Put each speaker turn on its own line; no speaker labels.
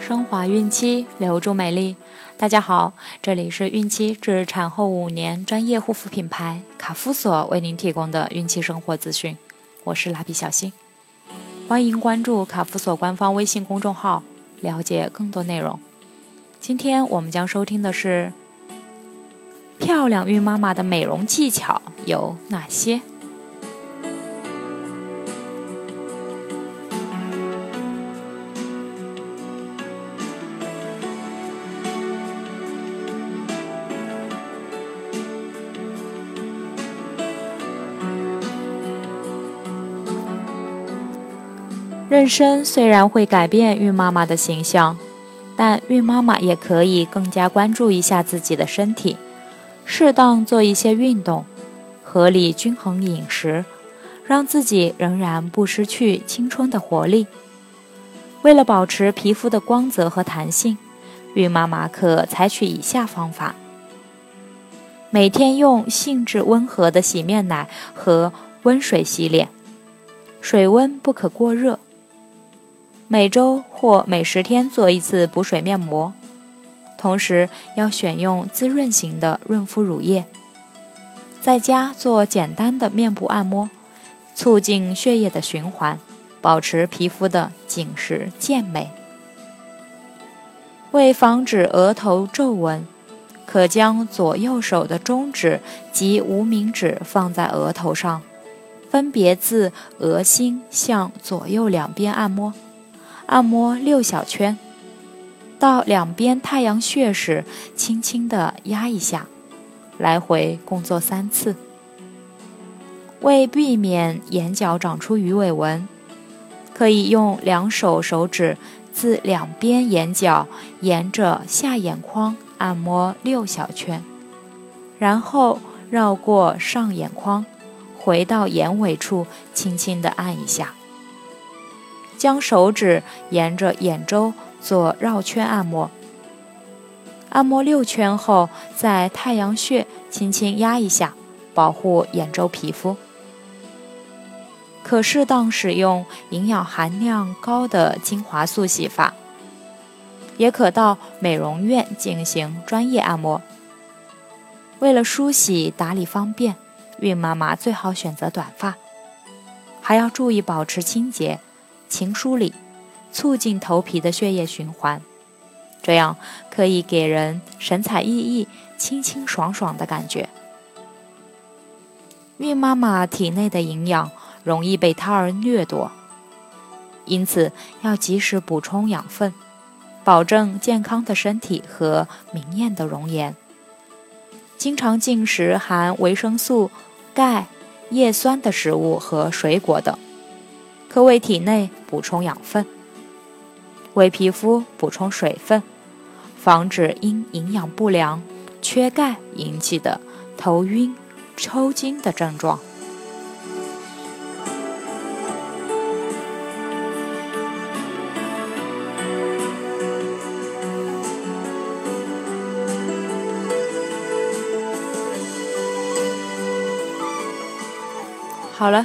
升华孕期，留住美丽。大家好，这里是孕期至产后五年专业护肤品牌卡夫索为您提供的孕期生活资讯，我是蜡笔小新，欢迎关注卡夫索官方微信公众号，了解更多内容。今天我们将收听的是漂亮孕妈妈的美容技巧有哪些？妊娠虽然会改变孕妈妈的形象，但孕妈妈也可以更加关注一下自己的身体，适当做一些运动，合理均衡饮食，让自己仍然不失去青春的活力。为了保持皮肤的光泽和弹性，孕妈妈可采取以下方法：每天用性质温和的洗面奶和温水洗脸，水温不可过热。每周或每十天做一次补水面膜，同时要选用滋润型的润肤乳液。在家做简单的面部按摩，促进血液的循环，保持皮肤的紧实健美。为防止额头皱纹，可将左右手的中指及无名指放在额头上，分别自额心向左右两边按摩。按摩六小圈，到两边太阳穴时，轻轻地压一下，来回共做三次。为避免眼角长出鱼尾纹，可以用两手手指自两边眼角沿着下眼眶按摩六小圈，然后绕过上眼眶，回到眼尾处，轻轻地按一下。将手指沿着眼周做绕圈按摩，按摩六圈后，在太阳穴轻轻压一下，保护眼周皮肤。可适当使用营养含量高的精华素洗发，也可到美容院进行专业按摩。为了梳洗打理方便，孕妈妈最好选择短发，还要注意保持清洁。情梳理，促进头皮的血液循环，这样可以给人神采奕奕、清清爽爽的感觉。孕妈妈体内的营养容易被胎儿掠夺，因此要及时补充养分，保证健康的身体和明艳的容颜。经常进食含维生素、钙、叶酸的食物和水果等。可为体内补充养分，为皮肤补充水分，防止因营养不良、缺钙引起的头晕、抽筋的症状。好了。